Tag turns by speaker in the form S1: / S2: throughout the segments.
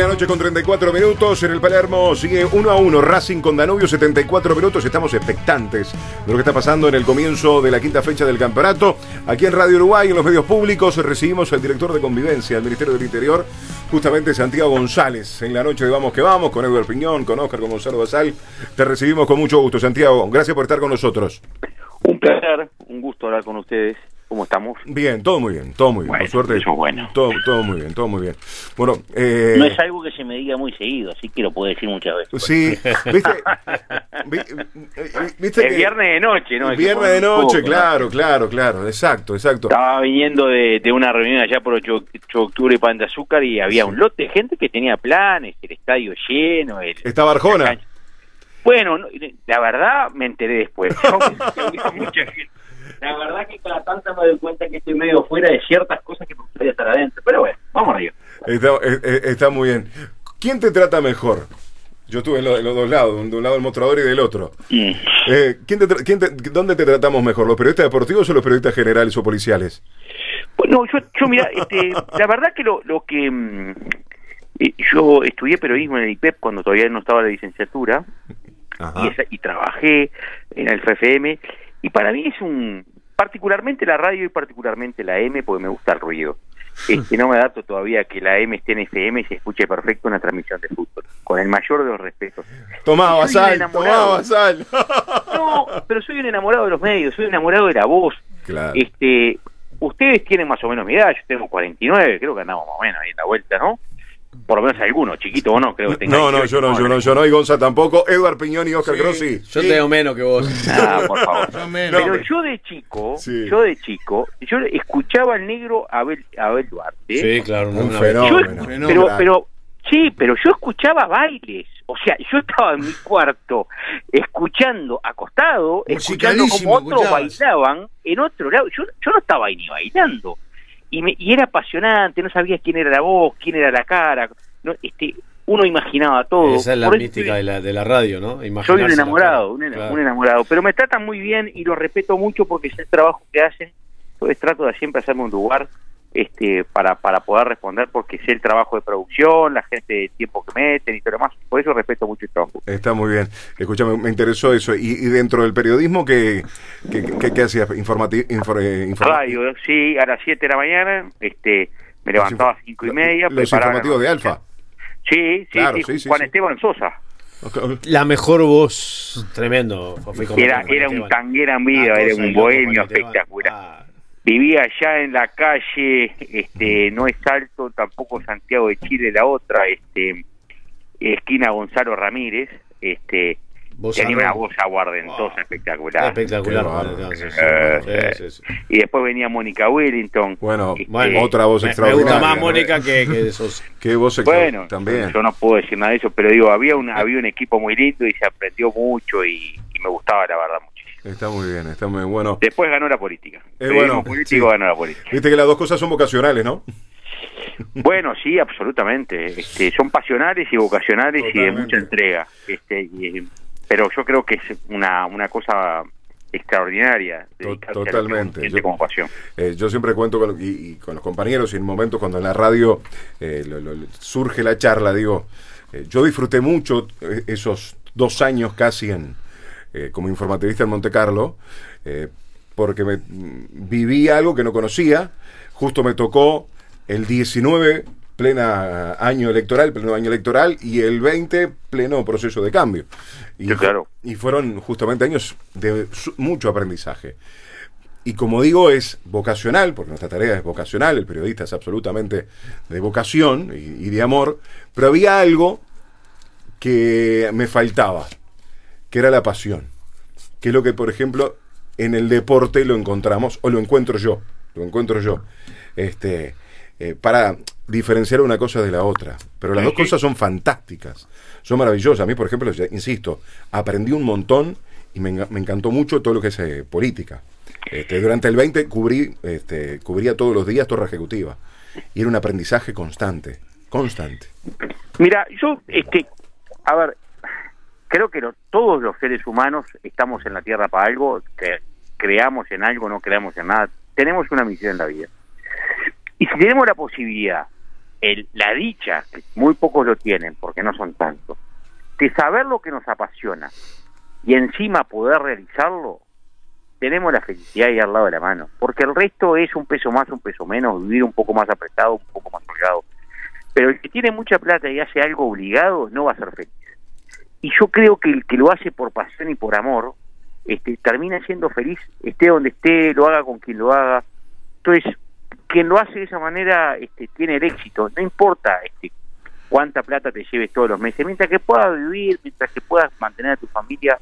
S1: la noche con 34 minutos. En el Palermo sigue 1 a 1. Racing con Danubio, 74 minutos. Estamos expectantes de lo que está pasando en el comienzo de la quinta fecha del campeonato. Aquí en Radio Uruguay, en los medios públicos, recibimos al director de convivencia del Ministerio del Interior, justamente Santiago González. En la noche de Vamos que Vamos, con Eduardo Piñón, con Oscar, Gonzalo Basal. Te recibimos con mucho gusto, Santiago. Gracias por estar con nosotros.
S2: Un placer, un gusto hablar con ustedes. ¿Cómo estamos?
S1: Bien, todo muy bien, todo muy bien.
S2: Bueno,
S1: por suerte.
S2: eso es bueno.
S1: Todo, todo muy bien, todo muy bien. Bueno, eh,
S3: No es algo que se me diga muy seguido, así que lo puedo decir muchas veces.
S1: Sí, viste, vi- eh, viste que-
S2: viernes de noche, ¿no?
S1: Viernes de noche,
S2: poco, ¿no?
S1: claro, claro, claro, exacto, exacto.
S2: Estaba viniendo de, de una reunión allá por 8, 8 de octubre Pan de Azúcar y había un lote de gente que tenía planes, el estadio lleno. El,
S1: Estaba Arjona.
S2: la. Bueno, no, la verdad me enteré después. Había mucha gente. La verdad que cada tanto me doy cuenta que estoy medio fuera de ciertas cosas que me gustaría estar adentro. Pero bueno, vamos arriba.
S1: Está, está muy bien. ¿Quién te trata mejor? Yo estuve en, lo- en los dos lados, de un lado el mostrador y del otro.
S2: Mm.
S1: Eh, ¿quién te tra- quién te- ¿Dónde te tratamos mejor? ¿Los periodistas deportivos o los periodistas generales o policiales?
S2: Bueno, yo, yo mira, este, la verdad que lo, lo que mm, eh, yo estudié periodismo en el IPEP cuando todavía no estaba la licenciatura
S1: Ajá.
S2: y, esa- y trabajé en el FFM y para mí es un particularmente la radio y particularmente la M porque me gusta el ruido. Este, no me adapto todavía que la M esté en FM y se escuche perfecto una transmisión de fútbol, con el mayor de los respetos.
S1: Tomá, Basal, tomá, Basal.
S2: No, pero soy un enamorado de los medios, soy un enamorado de la voz.
S1: Claro.
S2: Este, ustedes tienen más o menos mi edad, yo tengo 49, creo que andamos más o menos ahí en la vuelta, ¿no? Por lo menos alguno, chiquito o no, creo que tenga
S1: No, no,
S2: 18,
S1: yo no, yo no, yo no, y Gonza tampoco. Eduard Piñón y Oscar Grossi.
S4: Yo tengo menos que vos.
S2: Ah, por favor.
S4: Yo menos.
S2: Pero yo de chico,
S1: Sí.
S2: yo de chico, yo escuchaba al negro Abel, Abel Duarte.
S4: Sí, claro.
S1: Un fenómeno.
S2: Yo- pero, pero, sí, pero yo escuchaba bailes. O sea, yo estaba en mi cuarto escuchando, acostado, escuchando como otros
S5: escuchabas.
S2: bailaban en otro lado. Yo, yo no estaba ahí ni bailando. Y, me, y era apasionante, no sabía quién era la voz, quién era la cara. No, este, uno imaginaba todo.
S4: Esa es la
S2: Por
S4: mística de la, de la radio, ¿no?
S2: soy un enamorado,
S4: Claro.
S2: un enamorado. Pero me tratan muy bien y lo respeto mucho porque es el trabajo que hacen. Entonces trato de siempre hacerme un lugar este para, para poder responder porque sé el trabajo de producción, la gente, el tiempo que meten y todo lo demás. Por eso respeto mucho el trabajo.
S1: Está muy bien. Escúchame, me interesó eso. ¿Y, y dentro del periodismo qué, qué, qué- qué hacías? Informati infor- eh, informa-
S2: Radio, sí, a las 7 de la mañana, este me levantaba a las 5 y media.
S1: Los
S2: preparaba la
S1: informativos de. Alfa.
S2: Sí, sí,
S1: Claro,
S2: sí,
S1: sí, sí,
S2: Juan
S1: sí.
S2: Esteban Sosa.
S4: La mejor voz, tremendo.
S2: Era, era un tanguera en vida,
S4: Una
S2: era un bohemio espectacular.
S4: Ah,
S2: vivía allá en la calle, este, no es alto, tampoco Santiago de Chile, la otra, este, esquina Gonzalo Ramírez, este, tenía una voz aguardentosa,
S4: Wow.
S2: espectacular.
S4: Espectacular. Sí, sí, sí.
S2: Y después venía Mónica Wellington.
S1: Bueno,
S2: Este,
S4: Bueno,
S1: otra voz
S4: Me- Me
S1: extraordinaria.
S4: gusta más. Mónica que, que de Sosa.
S1: Qué voz
S2: Bueno,
S1: también.
S2: yo no puedo decir nada de eso, pero digo, había un, había un equipo muy lindo y se aprendió mucho y, y me gustaba la verdad muchísimo.
S1: Está muy bien, está muy bueno.
S2: Después ganó la política.
S1: Eh, bueno,
S2: político
S1: sí.
S2: ganó la política.
S1: Viste que las dos cosas son vocacionales, ¿no?
S2: Bueno, sí, absolutamente. Este, son pasionales y vocacionales y de mucha entrega. Este, y- pero yo creo que es una, una cosa extraordinaria.
S1: totalmente. Yo-
S2: como pasión.
S1: Eh, yo siempre cuento con, y, y con los compañeros y en momentos cuando en la radio eh, lo- lo- surge la charla, digo, eh, yo disfruté mucho eh, esos dos años casi en eh, como informativista en Monte Carlo, eh, porque me, viví algo que no conocía, justo me tocó el 19 plena año electoral, pleno año electoral, y el 20 pleno proceso de cambio. Y,
S2: Sí, claro.
S1: y fueron justamente años de mucho aprendizaje. Y como digo, es vocacional, porque nuestra tarea es vocacional, el periodista es absolutamente de vocación y, y de amor, pero había algo que me faltaba, que era la pasión, que es lo que, por ejemplo, en el deporte lo encontramos, o lo encuentro yo, lo encuentro yo, este, eh, para diferenciar una cosa de la otra. Pero las dos cosas son fantásticas, son maravillosas. A mí, por ejemplo, ya- insisto, aprendí un montón y me encantó mucho todo lo que es eh, política. Este, durante el 20 cubrí, este, cubría todos los días Torre Ejecutiva. Y era un aprendizaje constante, constante.
S2: Mira, yo, este, a ver, creo que todos los seres humanos estamos en la Tierra para algo, creamos en algo, no creamos en nada. Tenemos una misión en la vida. Y si tenemos la posibilidad el, la dicha, que muy pocos lo tienen, porque no son tantos, de saber lo que nos apasiona y encima poder realizarlo, tenemos la felicidad ahí al lado de la mano, porque el resto es un peso más, un peso menos, vivir un poco más apretado, un poco más holgado. Pero el que tiene mucha plata y hace algo obligado no va a ser feliz. Y yo creo que el que lo hace por pasión y por amor, este, termina siendo feliz, esté donde esté, lo haga con quien lo haga. Entonces, quien lo hace de esa manera este, tiene el éxito, no importa este, cuánta plata te lleves todos los meses, mientras que puedas vivir, mientras que puedas mantener a tu familia,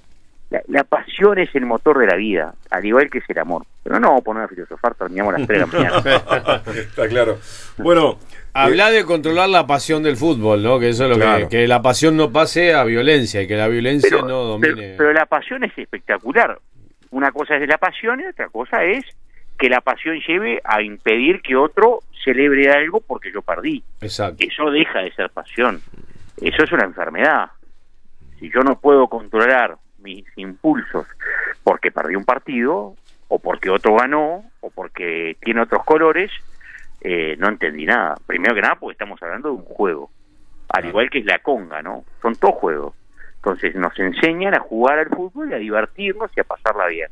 S2: la, la pasión es el motor de la vida, al igual que es el amor. Pero no vamos a poner a filosofar, terminamos a las 3 de la mañana.
S1: Está claro. Bueno,
S4: Habla de controlar la pasión del fútbol, ¿no? Que eso es lo
S1: Claro.
S4: que, que la pasión no pase a violencia y que la violencia
S2: pero,
S4: no domine.
S2: pero- pero la pasión es espectacular. Una cosa es la pasión y otra cosa es que la pasión lleve a impedir que otro celebre algo porque yo perdí.
S4: Exacto.
S2: Eso deja de ser pasión. Eso es una enfermedad. Si yo no puedo controlar mis impulsos porque perdí un partido, o porque otro ganó, o porque tiene otros colores, eh, no entendí nada. Primero que nada, porque estamos hablando de un juego. Al igual que es la conga, ¿no? Son todos juegos. Entonces nos enseñan a jugar al fútbol y a divertirnos y a pasarla bien.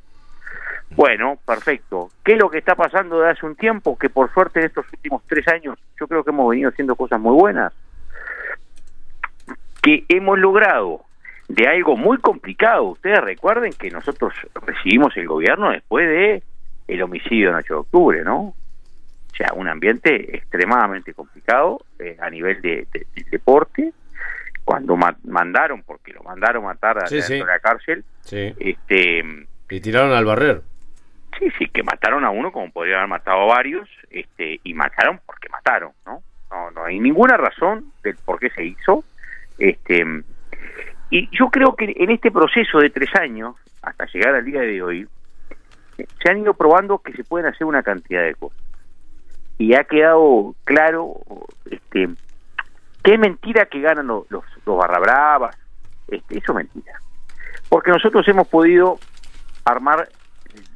S2: Bueno, perfecto. ¿Qué es lo que está pasando de hace un tiempo? Que por suerte en estos últimos tres años yo creo que hemos venido haciendo cosas muy buenas. Que hemos logrado de algo muy complicado. Ustedes recuerden que nosotros recibimos el gobierno después de el homicidio del 8 de octubre, ¿no? O sea, un ambiente extremadamente complicado eh, a nivel de, de- de deporte. Cuando ma- mandaron, porque lo mandaron matar a
S4: Sí, sí.
S2: la cárcel,
S4: Sí.
S2: este
S4: Y tiraron al barrer.
S2: Sí, sí, que mataron a uno como podrían haber matado a varios, este, y mataron porque mataron, ¿no? No, no hay ninguna razón del por qué se hizo. Este, y yo creo que en este proceso de tres años, hasta llegar al día de hoy, se han ido probando que se pueden hacer una cantidad de cosas. Y ha quedado claro este, que es mentira que ganan los, los, los barra bravas, este, eso es mentira. Porque nosotros hemos podido armar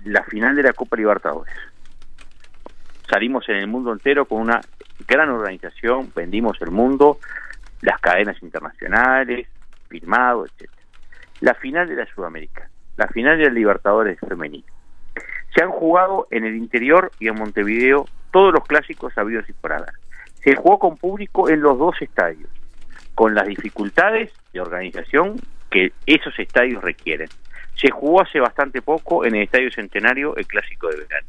S2: la final de la Copa Libertadores. Salimos en el mundo entero con una gran organización, vendimos el mundo, las cadenas internacionales, firmado, etcétera. La final de la Sudamérica, la final de la Libertadores femenina. Se han jugado en el interior y en Montevideo todos los clásicos habidos y por haber. Se jugó con público en los dos estadios, con las dificultades de organización que esos estadios requieren. Se jugó hace bastante poco en el Estadio Centenario el Clásico de Verano.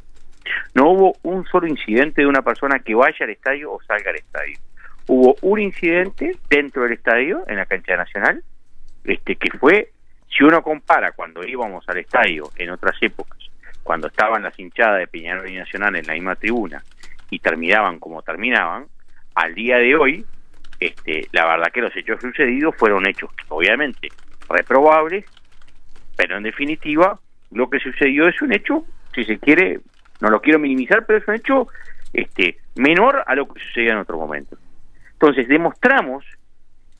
S2: No hubo un solo incidente de una persona que vaya al estadio o salga al estadio. Hubo un incidente dentro del estadio, en la cancha nacional, este que fue, si uno compara cuando íbamos al estadio en otras épocas, cuando estaban las hinchadas de Peñarol y Nacional en la misma tribuna y terminaban como terminaban, al día de hoy, este, la verdad que los hechos sucedidos fueron hechos obviamente reprobables, pero en definitiva lo que sucedió es un hecho, si se quiere, no lo quiero minimizar, pero es un hecho este, menor a lo que sucedía en otro momento. Entonces demostramos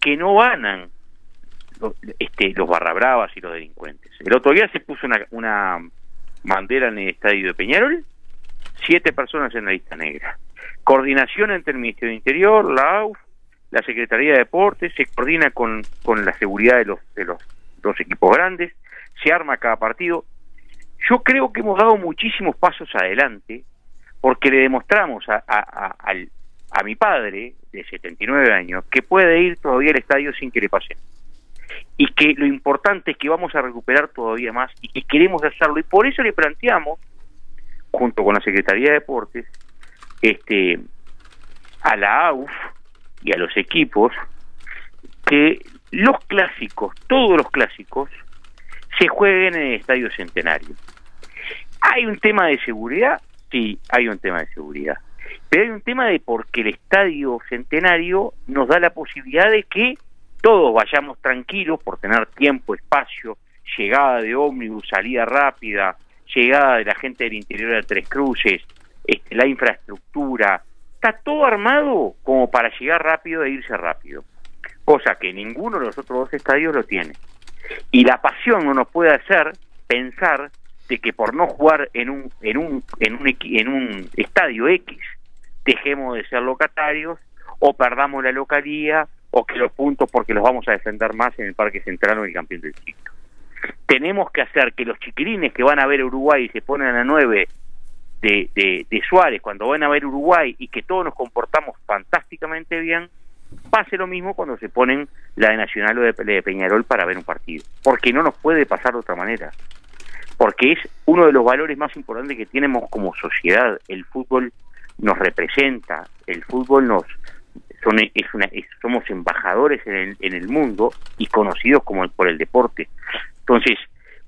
S2: que no ganan los, este, los barra bravas y los delincuentes. El otro día se puso una, bandera en el estadio de Peñarol, siete personas en la lista negra. Coordinación entre el Ministerio de Interior, la AUF, la Secretaría de Deportes, se coordina con, con la seguridad de los, de los dos equipos grandes, se arma cada partido. Yo creo que hemos dado muchísimos pasos adelante porque le demostramos a, a, a, mi padre de 79 años que puede ir todavía al estadio sin que le pase. Y que lo importante es que vamos a recuperar todavía más y que queremos hacerlo y por eso le planteamos junto con la Secretaría de Deportes este a la AUF y a los equipos que los clásicos, todos los clásicos, se jueguen en el Estadio Centenario. ¿Hay un tema de seguridad? Sí, hay un tema de seguridad. Pero hay un tema de porque el Estadio Centenario nos da la posibilidad de que todos vayamos tranquilos por tener tiempo, espacio, llegada de ómnibus, salida rápida, llegada de la gente del interior de Tres Cruces, este, la infraestructura, está todo armado como para llegar rápido e irse rápido, cosa que ninguno de los otros dos estadios lo tiene. Y la pasión no nos puede hacer pensar de que por no jugar en un en un en un en un estadio X dejemos de ser locatarios o perdamos la localía, o que los puntos porque los vamos a defender más en el Parque Central o en el Campeón del Siglo. Tenemos que hacer que los chiquilines que van a ver Uruguay y se ponen a la 9 de, de, de Suárez cuando van a ver Uruguay y que todos nos comportamos fantásticamente bien, pase lo mismo cuando se ponen la de Nacional o de, de Peñarol para ver un partido. Porque no nos puede pasar de otra manera. Porque es uno de los valores más importantes que tenemos como sociedad. El fútbol nos representa, el fútbol nos, son, es una, es- somos embajadores en el, en el mundo y conocidos como el- por el deporte. Entonces,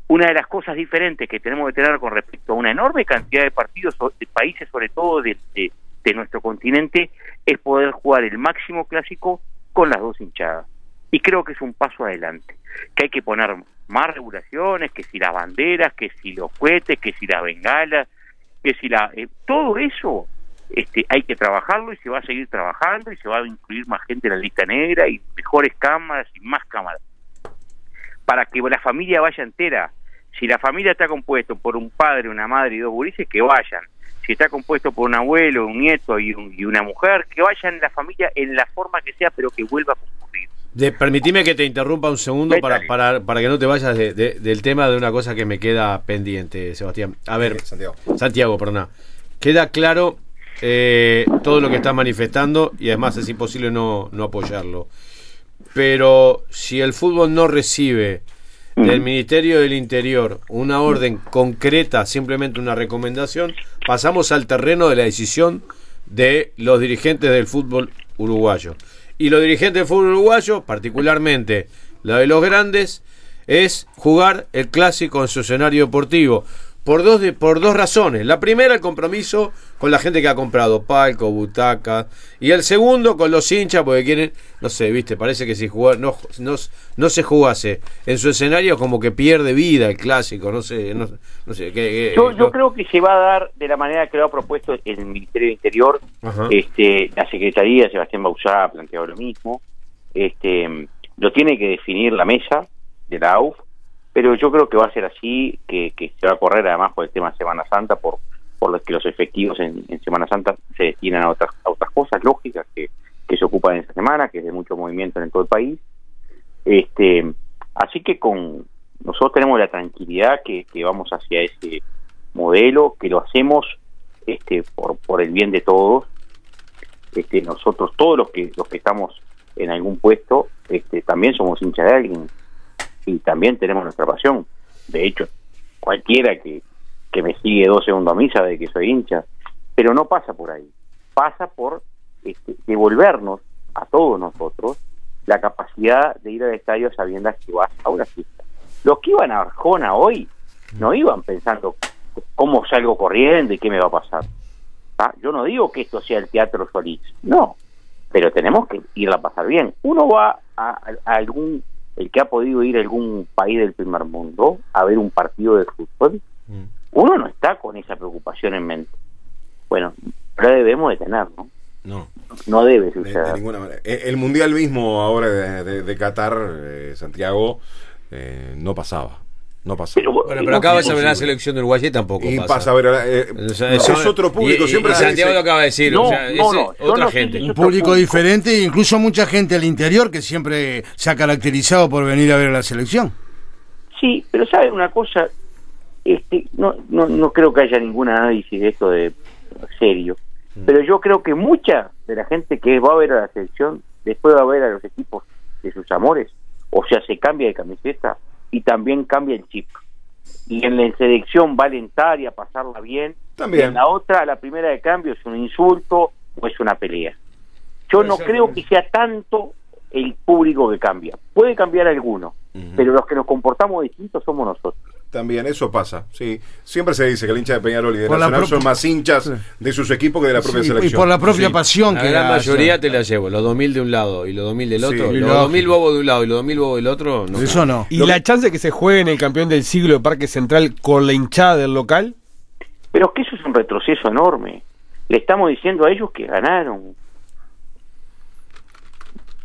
S2: una de las cosas diferentes que tenemos que tener con respecto a una enorme cantidad de partidos, de países sobre todo de, de- de nuestro continente, es poder jugar el máximo clásico con las dos hinchadas. Y creo que es un paso adelante, que hay que poner más regulaciones, que si las banderas, que si los cohetes, que si las bengalas, que si la... eh, todo eso este, hay que trabajarlo y se va a seguir trabajando y se va a incluir más gente en la lista negra y mejores cámaras y más cámaras para que la familia vaya entera. Si la familia está compuesto por un padre, una madre y dos gurises, que vayan. Si está compuesto por un abuelo, un nieto y, un- y una mujer, que vayan la familia en la forma que sea, pero que vuelva a concurrir.
S4: De, permitime que te interrumpa un segundo para, para, para que no te vayas de- de- del tema de una cosa que me queda pendiente, Sebastián. A ver,
S1: Santiago.
S4: Santiago, perdona. Queda claro eh, todo lo que estás manifestando y además es imposible no, no apoyarlo. Pero si el fútbol no recibe del Ministerio del Interior una orden concreta, simplemente una recomendación, pasamos al terreno de la decisión de los dirigentes del fútbol uruguayo. Y los dirigentes del fútbol uruguayo, particularmente la de los grandes, es jugar el clásico en su escenario deportivo. Por dos, de- por dos razones. La primera, el compromiso con la gente que ha comprado palco, butaca. Y el segundo, con los hinchas, porque quieren, no sé, viste, parece que si jugar, no, no, no se jugase en su escenario, como que pierde vida el clásico. No sé, no, no sé. Que-
S2: Yo, yo
S4: no-
S2: creo que se va a dar de la manera que lo ha propuesto el Ministerio de Interior,
S4: Ajá.
S2: este, la Secretaría, Sebastián Bausá ha planteado lo mismo, este, lo tiene que definir la mesa de la AUF, pero yo creo que va a ser así, que, se va a correr además por el tema de Semana Santa, por, por los que los efectivos en, Semana Santa se destinan a otras, a otras cosas lógicas que, se ocupan en esa semana, que es de mucho movimiento en todo el país. Este, así que con nosotros tenemos la tranquilidad que, que vamos hacia ese modelo, que lo hacemos este, por, por el bien de todos. Este, nosotros, todos los que los que estamos en algún puesto, este, también somos hinchas de alguien y también tenemos nuestra pasión. De hecho, cualquiera que, que me sigue dos segundos a mí sabe que soy hincha, pero no pasa por ahí. Pasa por este, devolvernos a todos nosotros la capacidad de ir al estadio sabiendo que vas a una fiesta. Los que iban a Arjona hoy no iban pensando cómo salgo corriendo y qué me va a pasar. ¿Ah? Yo no digo que esto sea el Teatro Solís, no, pero tenemos que ir a pasar bien. Uno va a algún, el que ha podido ir a algún país del primer mundo a ver un partido de fútbol,
S4: Mm.
S2: uno no está con esa preocupación en mente. Bueno, pero debemos de tener, ¿no?
S1: No,
S2: No debe
S1: de,
S2: suceder.
S1: de ninguna manera. Eh, El mundial mismo ahora de, de- de Qatar, eh, Santiago, eh, no pasaba. No pasaba.
S2: Pero,
S4: Bueno, pero
S2: no
S4: acaba de ver la selección de Uruguay y tampoco
S1: y
S4: pasa.
S1: pasa a ver, eh,
S4: O sea,
S1: es
S4: son-
S1: otro público.
S4: y-
S1: siempre
S4: y Santiago lo acaba de decir.
S2: No,
S4: o sea,
S2: no,
S4: es
S2: no, yo
S4: otra
S2: no
S4: gente.
S5: Un público
S2: público.
S5: diferente incluso mucha gente al interior que siempre se ha caracterizado por venir a ver a la selección.
S2: Sí, pero ¿sabe una cosa? Este, no, no, no creo que haya ningún análisis de esto de serio, pero yo creo que mucha de la gente que va a ver a la selección después va a ver a los equipos de sus amores, o sea, se cambia de camiseta y también cambia el chip. Y en la selección va a alentar y a pasarla bien,
S1: También.
S2: y en la otra, la primera de cambio es un insulto o es una pelea. Yo
S1: Puede
S2: no
S1: ser
S2: creo que sea tanto el público que cambia. Puede cambiar alguno, pero los que nos comportamos distintos somos nosotros.
S1: También, eso pasa, sí. Siempre se dice que el hincha de Peñarol y de
S5: Por la
S1: Nacional son más hinchas de sus equipos que de la propia
S5: Sí, y
S1: selección.
S5: por la propia
S1: Sí.
S5: pasión
S4: La
S5: que hace.
S4: mayoría te la llevo, los 2000 de un lado y los 2000 del
S1: Sí,
S4: otro. los
S5: lógico.
S4: 2000 bobos de un lado y los 2000 bobos del otro. No.
S5: Eso no.
S6: ¿Y la chance que se juegue en el campeón del siglo de Parque Central con la hinchada del local?
S2: Pero es que eso es un retroceso enorme. Le estamos diciendo a ellos que ganaron.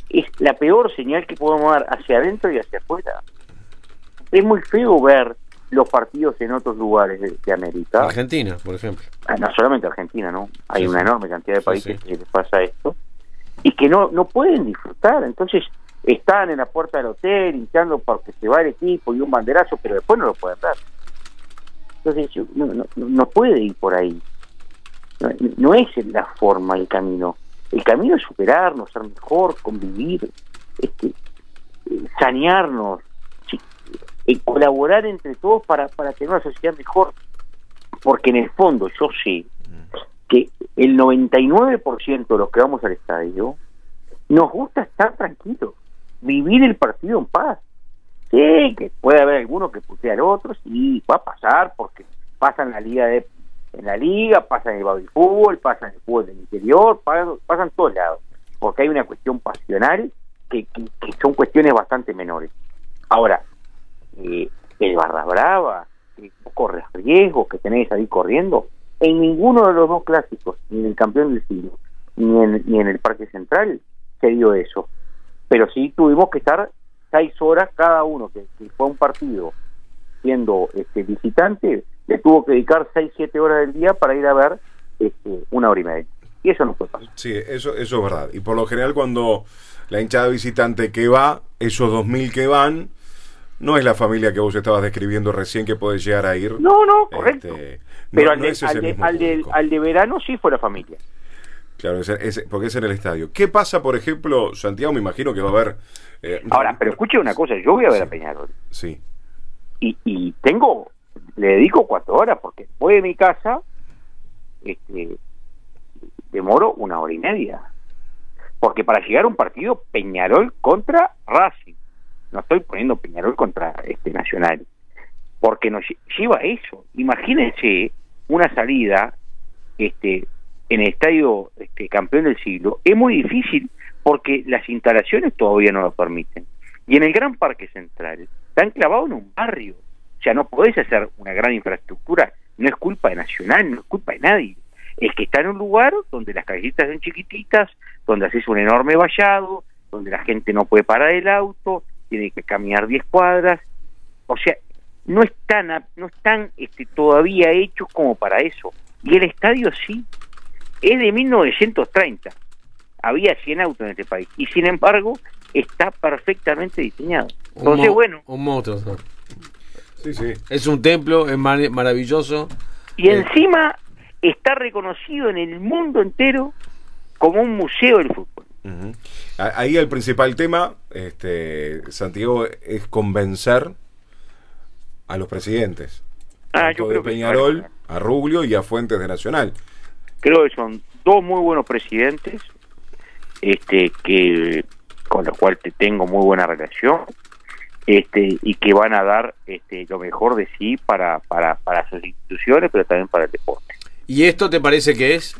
S2: Es la peor señal que podemos dar hacia adentro y hacia afuera. Es muy feo ver los partidos en otros lugares de, de América.
S4: Argentina, por ejemplo.
S2: Ah, no solamente Argentina, ¿no? Hay
S4: Sí,
S2: una
S4: sí.
S2: enorme cantidad de países
S4: sí.
S2: que les pasa esto. y que no, no pueden disfrutar. Entonces están en la puerta del hotel hinchando porque se va el equipo y un banderazo, pero después no lo pueden ver. Entonces no, no, no puede ir por ahí. No, no es la forma, el camino. El camino es superarnos, ser mejor, convivir, este, eh, sanearnos, eh, colaborar entre todos para, para tener una sociedad mejor. Porque en el fondo yo sé que el 99% de los que vamos al estadio nos gusta estar tranquilos, vivir el partido en paz. Sí, que puede haber alguno que putea al otro, sí, va a pasar porque pasa en la liga de en la liga, pasa en el baby fútbol, pasa en el fútbol del interior, pasa, pasa en todos lados, porque hay una cuestión pasional que, que son cuestiones bastante menores. Ahora, eh, el barra brava, que corres riesgos que tenés ahí corriendo, en ninguno de los dos clásicos, ni en el campeón del siglo, ni en, el Parque Central, se dio eso. Pero sí tuvimos que estar seis horas cada uno, que, que fue un partido siendo este visitante, le tuvo que dedicar seis, siete horas del día para ir a ver este, una hora y media. Y eso no fue fácil.
S1: Sí, eso, eso es verdad. Y por lo general cuando la hinchada visitante que va, esos 2.000 que van, no es la familia que vos estabas describiendo recién que puede llegar a ir.
S2: No, no, correcto.
S1: Este,
S2: Pero
S1: no-
S2: al,
S1: no
S2: de, al, de, al, de, al de verano sí fue la familia.
S1: Claro, es- es- porque es en el estadio. ¿Qué pasa, por ejemplo, Santiago? Me imagino que va a haber... eh,
S2: Ahora, pero escuche una cosa, yo voy a ver a Peñarol.
S1: Sí.
S2: y, y tengo, le dedico cuatro horas porque voy de mi casa, este, demoro una hora y media. Porque para llegar a un partido, Peñarol contra Racing. No estoy poniendo Peñarol contra este Nacional. Porque nos lle- lleva a eso. Imagínense una salida este en el estadio este, campeón del siglo. Es muy difícil porque las instalaciones todavía no lo permiten. Y en el Gran Parque Central está enclavado en un barrio. O sea, no podés hacer una gran infraestructura. No es culpa de Nacional, no es culpa de nadie. Es que está en un lugar donde las callecitas son chiquititas, donde haces un enorme vallado, donde la gente no puede parar el auto, tiene que caminar 10 cuadras. O sea, no están, no están este, todavía hechos como para eso. Y el estadio sí. Es de 1930. Había 100 autos en este país. Y sin embargo, está perfectamente diseñado.
S4: Un
S2: Entonces,
S4: mo-
S2: bueno,
S4: Un.
S1: Sí, sí.
S4: Es un templo, es mar- maravilloso.
S2: y
S4: Eh.
S2: encima está reconocido en el mundo entero como un museo del fútbol.
S1: Ahí el principal tema, este, Santiago, es convencer a los presidentes.
S2: Ah, yo
S1: de
S2: creo
S1: Peñarol, a Ruglio y a Fuentes de Nacional.
S2: creo que son dos muy buenos presidentes, este que con los cuales te tengo muy buena relación, este y que van a dar este lo mejor de sí para para para sus instituciones, pero también para el deporte.
S4: ¿Y esto te parece que es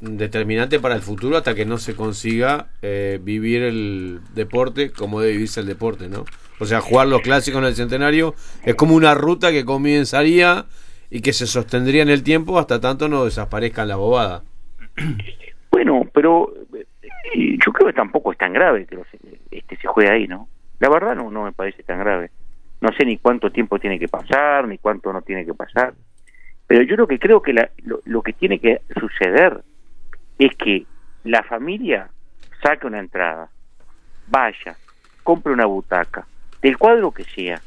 S4: determinante para el futuro hasta que no se consiga eh, vivir el deporte como debe vivirse el deporte, ¿no? O sea, jugar los clásicos en el centenario es como una ruta que comenzaría y que se sostendría en el tiempo hasta tanto no desaparezca la bobada.
S2: Bueno, pero eh, yo creo que tampoco es tan grave que los- este se juegue ahí, ¿no? La verdad no no me parece tan grave. No sé ni cuánto tiempo tiene que pasar, ni cuánto no tiene que pasar. Pero yo lo que creo que la- lo que tiene que suceder es que la familia saque una entrada, vaya, compre una butaca, del cuadro que sea,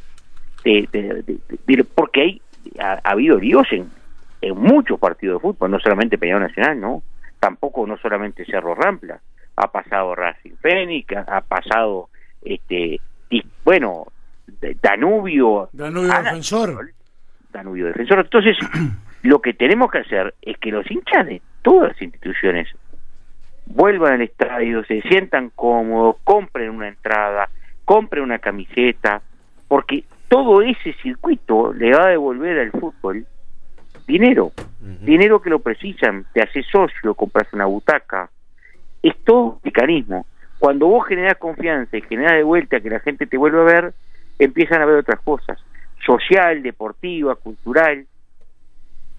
S2: de- de- de- de- porque hay ha, ha habido líos en, en muchos partidos de fútbol, no solamente Peñarol Nacional, ¿no? Tampoco no solamente Cerro Rampla, ha pasado Racing Fénix, ha, pasado este y, bueno, Danubio,
S5: Danubio
S2: Ana-
S5: Defensor.
S2: Danubio Defensor. Entonces, lo que tenemos que hacer es que los hinchas de todas las instituciones vuelvan al estadio, se sientan cómodos, compren una entrada, compren una camiseta, porque todo ese circuito le va a devolver al fútbol dinero, dinero que lo precisan, te haces socio, compras una butaca, es todo un mecanismo. Cuando vos generás confianza y generás de vuelta que la gente te vuelva a ver, empiezan a ver otras cosas, social, deportiva, cultural,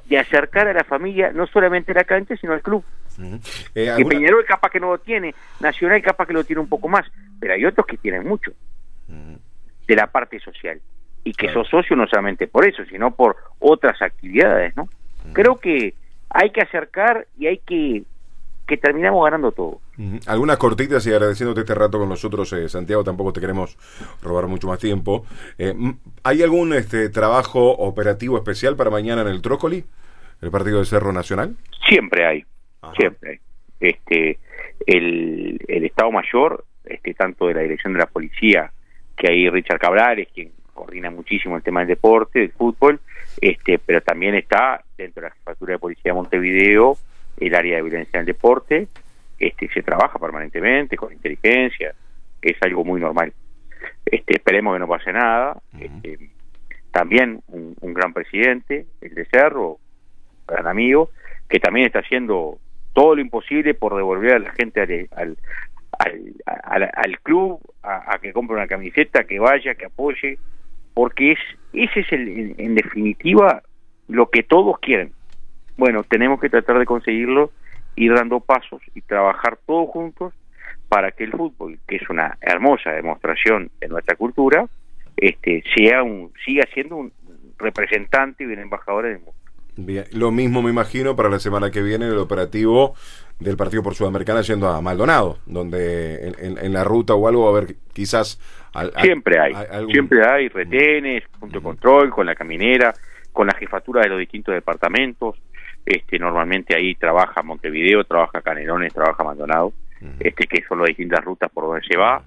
S2: de acercar a la familia no solamente a la cancha, sino al club.
S1: Ujú. Eh,
S2: Que
S1: ¿alguna-
S2: Peñarol capaz que no lo tiene, Nacional capaz que lo tiene un poco más, pero hay otros que tienen mucho de la parte social y que
S1: Claro.
S2: sos socio no solamente por eso, sino por otras actividades, ¿no? Creo que hay que acercar y hay que que terminamos ganando todo.
S1: Algunas cortitas y agradeciéndote este rato con nosotros, eh, Santiago, tampoco te queremos robar mucho más tiempo. Eh, ¿Hay algún este, trabajo operativo especial para mañana en el Trócoli, el partido de Cerro Nacional?
S2: Siempre hay,
S1: Ajá.
S2: siempre hay. Este, el, el Estado Mayor, este, tanto de la Dirección de la Policía, que ahí Richard Cabral es quien coordina muchísimo el tema del deporte, del fútbol, este, pero también está dentro de la Jefatura de Policía de Montevideo el área de violencia en el deporte, este, se trabaja permanentemente con inteligencia, es algo muy normal. Este, esperemos que no pase nada. este, también un, un gran presidente, el de Cerro, gran amigo, que también está haciendo todo lo imposible por devolver a la gente al, al, al, club, a, que compre una camiseta, que vaya, que apoye, porque es ese es el, en, en definitiva lo que todos quieren. Bueno, tenemos que tratar de conseguirlo, ir dando pasos y trabajar todos juntos para que el fútbol, que es una hermosa demostración de nuestra cultura, este sea un siga siendo un representante y un embajador del mundo.
S1: Bien, lo mismo me imagino para la semana que viene el operativo del partido por Sudamericana yendo a Maldonado, donde en, en- en la ruta o algo va a haber quizás... al- al-
S2: Siempre hay,
S1: algún-
S2: siempre hay retenes, punto de control con la caminera, con la jefatura de los distintos departamentos. Este, normalmente ahí trabaja Montevideo, trabaja Canelones, trabaja Maldonado, este, que son las distintas rutas por donde se va,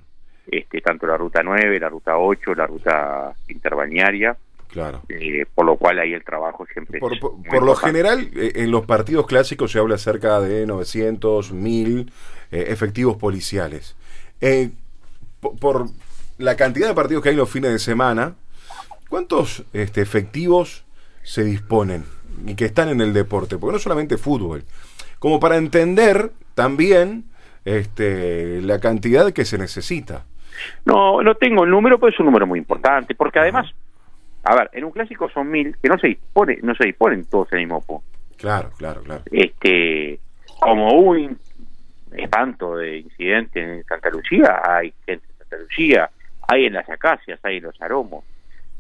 S2: este, tanto la ruta 9, la ruta 8, la ruta interbalnearia,
S1: Claro.
S2: eh, por lo cual ahí el trabajo siempre
S1: Por,
S2: es
S1: por-
S2: muy
S1: por lo general, eh, en los partidos clásicos se habla cerca de 900, 1000 eh, efectivos policiales. Eh, po- por la cantidad de partidos que hay los fines de semana, ¿cuántos este, efectivos se disponen y que están en el deporte? Porque no solamente fútbol, como para entender también este, la cantidad que se necesita.
S2: No, no tengo el número, pero es un número muy importante, porque además, a ver, en un clásico son mil que no se dispone, no se disponen todos en el mismo punto.
S1: Claro, claro, claro.
S2: Este, como hubo un espanto de incidente en Santa Lucía, hay gente en Santa Lucía, hay en las acacias, hay en los aromos,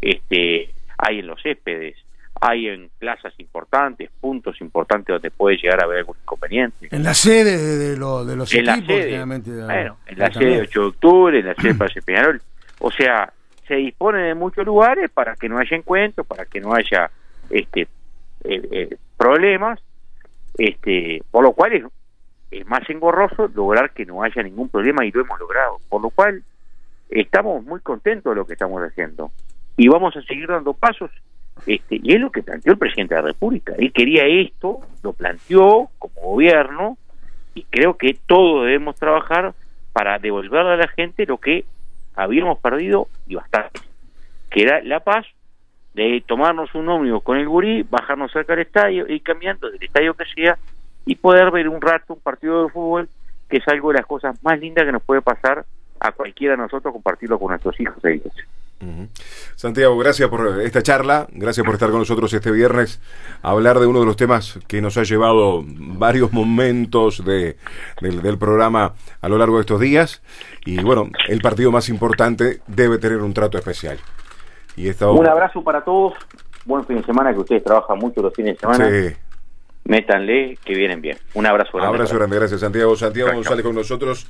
S2: este, hay en los céspedes, hay en plazas importantes, puntos importantes donde puede llegar a haber algún inconveniente.
S5: En la sede de, de lo- de los
S2: en la
S5: equipos,
S2: sede,
S5: generalmente. de-
S2: bueno, en la
S5: de-
S2: sede de 8 de octubre, en la sede de Palacio Peñarol. O sea, se dispone de muchos lugares para que no haya encuentros, para que no haya este eh, eh, problemas, este por lo cual es, es más engorroso lograr que no haya ningún problema y lo hemos logrado. Por lo cual estamos muy contentos de lo que estamos haciendo y vamos a seguir dando pasos. Este, y es lo que planteó el presidente de la República. Él quería esto, lo planteó como gobierno, y creo que todos debemos trabajar para devolverle a la gente lo que habíamos perdido y bastante, que era la paz de tomarnos un ómnibus con el gurí, bajarnos cerca del estadio, ir cambiando del estadio que sea y poder ver un rato un partido de fútbol, que es algo de las cosas más lindas que nos puede pasar a cualquiera de nosotros compartirlo con nuestros hijos e hijas.
S1: Santiago, gracias por esta charla, gracias por estar con nosotros este viernes, a hablar de uno de los temas que nos ha llevado varios momentos de, del, del programa a lo largo de estos días. Y bueno, el partido más importante debe tener un trato especial. Y esta
S2: Un abrazo para todos, buen fin de semana, que ustedes trabajan mucho los fines de semana,
S1: Sí,
S2: métanle, que vienen bien. Un abrazo grande.
S1: abrazo grande, gracias Santiago. Santiago. González con nosotros.